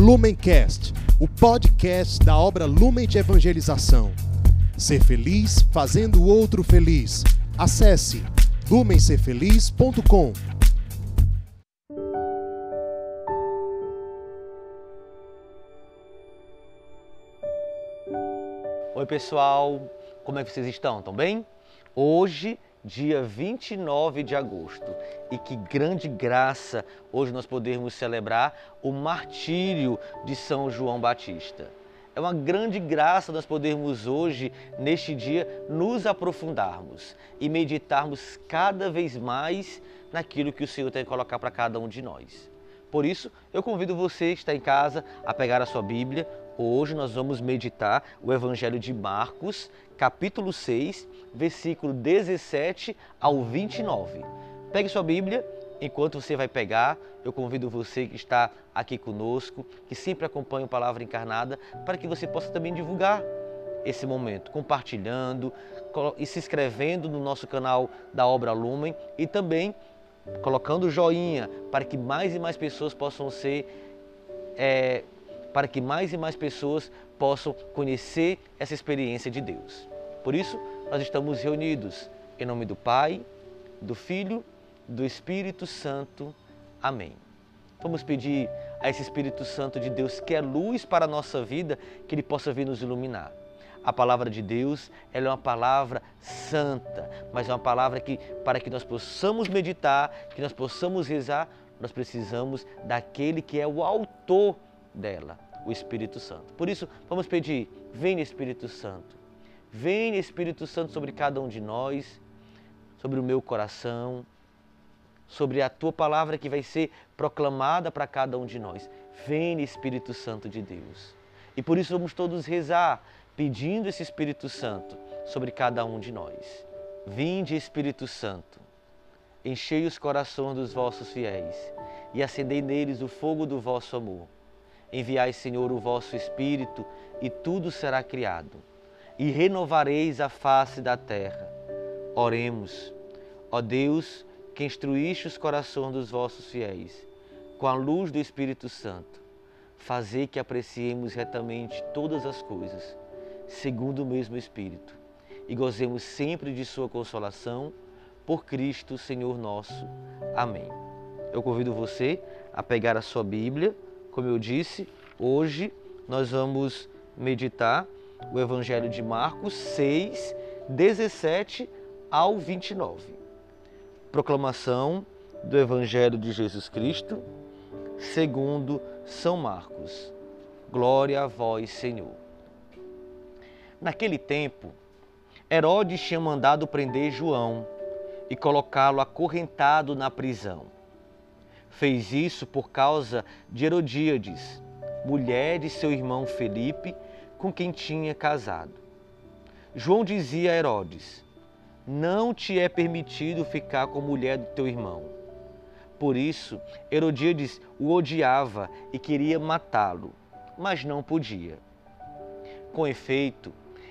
Lumencast, o podcast da obra Lumen de Evangelização. Ser feliz fazendo o outro feliz. Acesse lumencerfeliz.com. Oi, pessoal, como é que vocês estão? Estão bem? Hoje, dia 29 de agosto, e que grande graça hoje nós podemos celebrar o martírio de São João Batista. É uma grande graça nós podermos hoje, neste dia, nos aprofundarmos e meditarmos cada vez mais naquilo que o Senhor tem que colocar para cada um de nós. Por isso, eu convido você que está em casa a pegar a sua Bíblia. Hoje nós vamos meditar o Evangelho de Marcos, capítulo 6, versículo 17 ao 29. Pegue sua Bíblia. Enquanto você vai pegar, eu convido você que está aqui conosco, que sempre acompanha o Palavra Encarnada, para que você possa também divulgar esse momento, compartilhando e se inscrevendo no nosso canal da Obra Lumen e também colocando joinha para que mais e mais pessoas possam ser, é, para que mais e mais pessoas possam conhecer essa experiência de Deus. Por isso, nós estamos reunidos em nome do Pai, do Filho, do Espírito Santo. Amém. Vamos pedir a esse Espírito Santo de Deus, que é luz para a nossa vida, que ele possa vir nos iluminar. A palavra de Deus, ela é uma palavra santa, mas é uma palavra que para que nós possamos meditar, que nós possamos rezar, nós precisamos daquele que é o autor dela, o Espírito Santo. Por isso, vamos pedir: venha Espírito Santo. Venha Espírito Santo sobre cada um de nós, sobre o meu coração, sobre a tua palavra que vai ser proclamada para cada um de nós. Venha Espírito Santo de Deus. E por isso vamos todos rezar pedindo esse Espírito Santo sobre cada um de nós. Vinde, Espírito Santo, enchei os corações dos vossos fiéis e acendei neles o fogo do vosso amor. Enviai, Senhor, o vosso Espírito e tudo será criado, e renovareis a face da terra. Oremos, ó Deus, que instruíste os corações dos vossos fiéis, com a luz do Espírito Santo, fazei que apreciemos retamente todas as coisas segundo o mesmo Espírito, e gozemos sempre de Sua consolação, por Cristo, Senhor nosso. Amém. Eu convido você a pegar a sua Bíblia, como eu disse, hoje nós vamos meditar o Evangelho de Marcos 6, 17 ao 29. Proclamação do Evangelho de Jesus Cristo, segundo São Marcos. Glória a vós, Senhor. Naquele tempo, Herodes tinha mandado prender João e colocá-lo acorrentado na prisão. Fez isso por causa de Herodíades, mulher de seu irmão Felipe, com quem tinha casado. João dizia a Herodes: Não te é permitido ficar com a mulher do teu irmão. Por isso, Herodíades o odiava e queria matá-lo, mas não podia. Com efeito,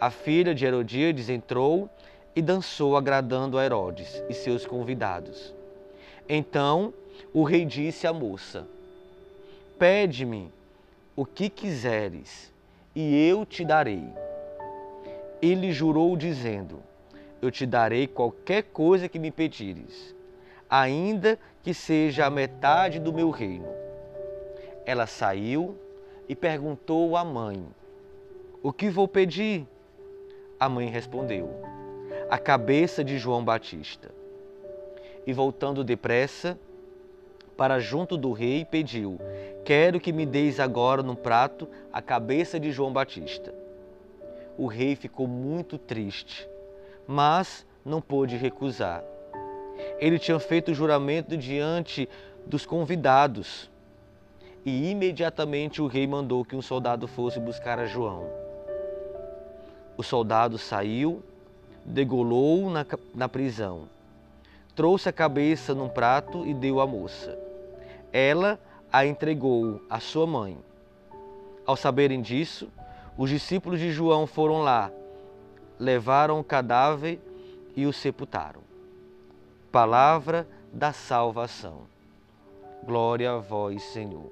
a filha de Herodíades entrou e dançou, agradando a Herodes e seus convidados. Então o rei disse à moça: Pede-me o que quiseres, e eu te darei. Ele jurou, dizendo: Eu te darei qualquer coisa que me pedires, ainda que seja a metade do meu reino. Ela saiu e perguntou à mãe: O que vou pedir? A mãe respondeu: A cabeça de João Batista. E voltando depressa para junto do rei, pediu: Quero que me deis agora no prato a cabeça de João Batista. O rei ficou muito triste, mas não pôde recusar. Ele tinha feito o juramento diante dos convidados e imediatamente o rei mandou que um soldado fosse buscar a João. O soldado saiu, degolou na, na prisão, trouxe a cabeça num prato e deu à moça. Ela a entregou à sua mãe. Ao saberem disso, os discípulos de João foram lá, levaram o cadáver e o sepultaram. Palavra da salvação. Glória a vós, Senhor.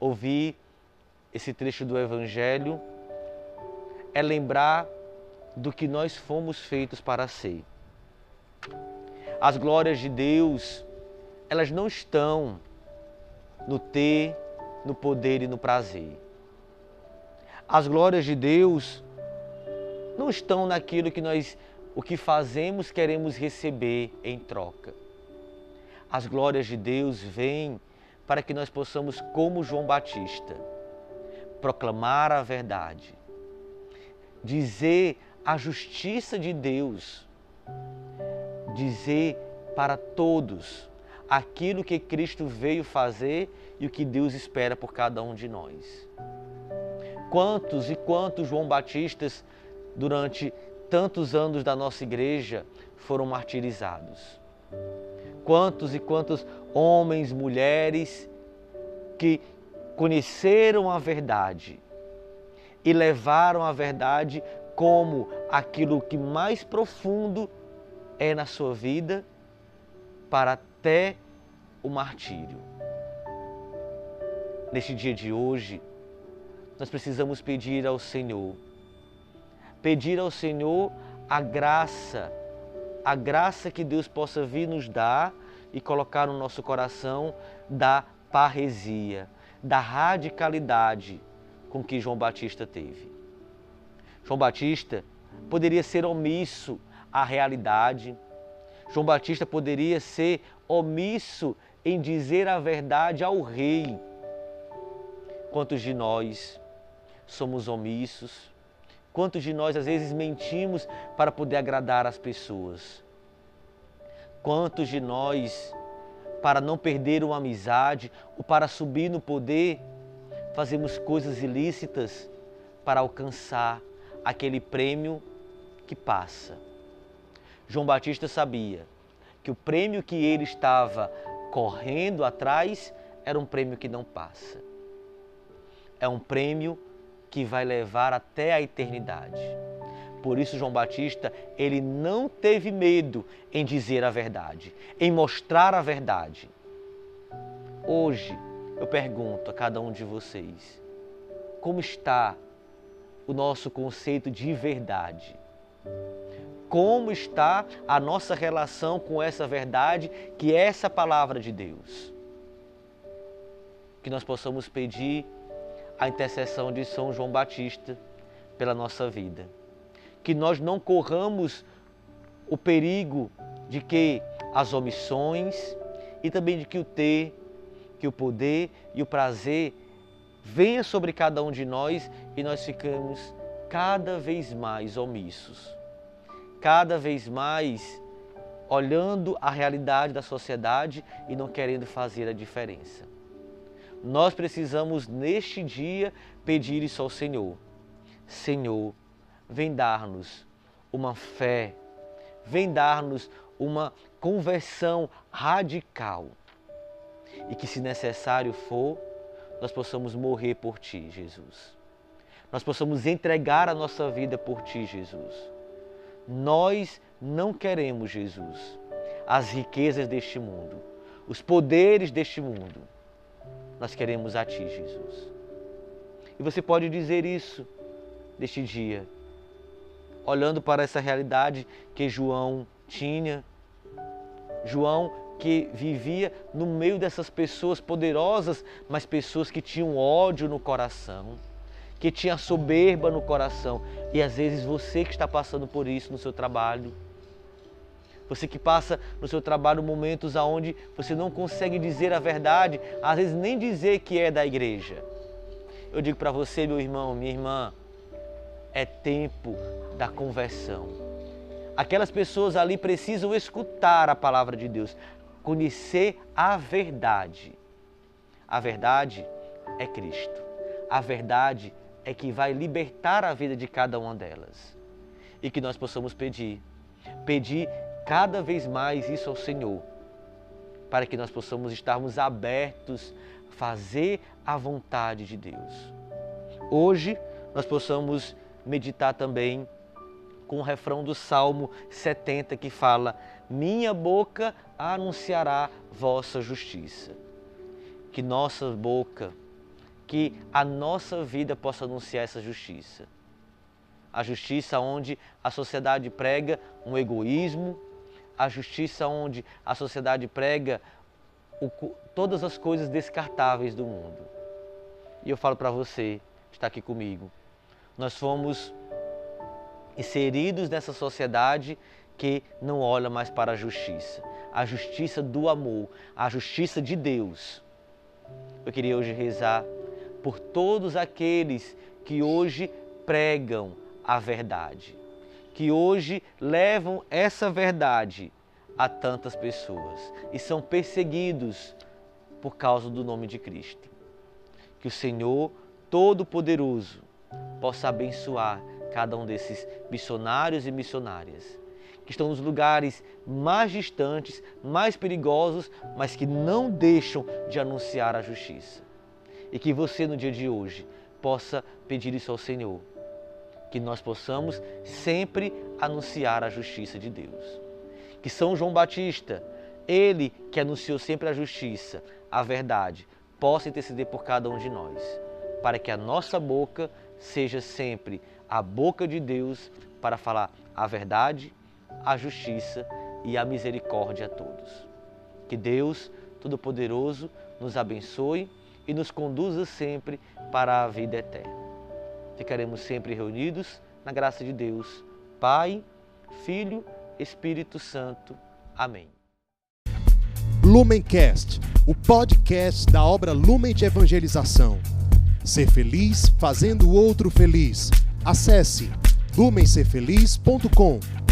Ouvir esse trecho do Evangelho é lembrar do que nós fomos feitos para ser. As glórias de Deus, elas não estão no ter, no poder e no prazer. As glórias de Deus não estão naquilo que nós, o que fazemos, queremos receber em troca. As glórias de Deus vêm para que nós possamos, como João Batista, proclamar a verdade, dizer a justiça de Deus, dizer para todos aquilo que Cristo veio fazer e o que Deus espera por cada um de nós. Quantos e quantos João Batistas durante tantos anos da nossa igreja foram martirizados? Quantos e quantos homens, mulheres que conheceram a verdade e levaram a verdade como aquilo que mais profundo é na sua vida para até o martírio. Neste dia de hoje, nós precisamos pedir ao Senhor, pedir ao Senhor a graça, a graça que Deus possa vir nos dar e colocar no nosso coração da parresia, da radicalidade com que João Batista teve. João Batista poderia ser omisso à realidade. João Batista poderia ser omisso em dizer a verdade ao rei. Quantos de nós somos omissos? Quantos de nós às vezes mentimos para poder agradar as pessoas? Quantos de nós, para não perder uma amizade ou para subir no poder, fazemos coisas ilícitas para alcançar aquele prêmio que passa? João Batista sabia que o prêmio que ele estava correndo atrás era um prêmio que não passa. É um prêmio que vai levar até a eternidade. Por isso João Batista, ele não teve medo em dizer a verdade, em mostrar a verdade. Hoje eu pergunto a cada um de vocês: como está o nosso conceito de verdade? Como está a nossa relação com essa verdade, que é essa palavra de Deus? Que nós possamos pedir a intercessão de São João Batista pela nossa vida que nós não corramos o perigo de que as omissões e também de que o ter, que o poder e o prazer venha sobre cada um de nós e nós ficamos cada vez mais omissos, cada vez mais olhando a realidade da sociedade e não querendo fazer a diferença. Nós precisamos neste dia pedir isso ao Senhor. Senhor, vem dar-nos uma fé, vem dar-nos uma conversão radical. E que, se necessário for, nós possamos morrer por Ti, Jesus. Nós possamos entregar a nossa vida por Ti, Jesus. Nós não queremos, Jesus, as riquezas deste mundo, os poderes deste mundo. Nós queremos a Ti, Jesus. E você pode dizer isso deste dia olhando para essa realidade que João tinha. João que vivia no meio dessas pessoas poderosas, mas pessoas que tinham ódio no coração, que tinham soberba no coração. E às vezes você que está passando por isso no seu trabalho, você que passa no seu trabalho momentos aonde você não consegue dizer a verdade, às vezes nem dizer que é da igreja. Eu digo para você, meu irmão, minha irmã, é tempo da conversão. Aquelas pessoas ali precisam escutar a palavra de Deus, conhecer a verdade. A verdade é Cristo. A verdade é que vai libertar a vida de cada uma delas. E que nós possamos pedir, pedir cada vez mais isso ao Senhor, para que nós possamos estarmos abertos a fazer a vontade de Deus. Hoje nós possamos meditar também com o refrão do Salmo 70 que fala: Minha boca anunciará vossa justiça. Que nossa boca, que a nossa vida possa anunciar essa justiça. A justiça onde a sociedade prega um egoísmo, a justiça onde a sociedade prega o, todas as coisas descartáveis do mundo. E eu falo para você, está aqui comigo, nós fomos inseridos nessa sociedade que não olha mais para a justiça, a justiça do amor, a justiça de Deus. Eu queria hoje rezar por todos aqueles que hoje pregam a verdade, que hoje levam essa verdade a tantas pessoas e são perseguidos por causa do nome de Cristo. Que o Senhor Todo-Poderoso possa abençoar cada um desses missionários e missionárias que estão nos lugares mais distantes, mais perigosos, mas que não deixam de anunciar a justiça. E que você no dia de hoje possa pedir isso ao Senhor, que nós possamos sempre anunciar a justiça de Deus. Que São João Batista, ele que anunciou sempre a justiça, a verdade, possa interceder por cada um de nós, para que a nossa boca seja sempre a boca de Deus para falar a verdade, a justiça e a misericórdia a todos. Que Deus Todo-Poderoso nos abençoe e nos conduza sempre para a vida eterna. Ficaremos sempre reunidos na graça de Deus, Pai, Filho, Espírito Santo. Amém. Lumencast, o podcast da obra Lumen de Evangelização. Ser feliz fazendo o outro feliz. Acesse lumencerfeliz.com.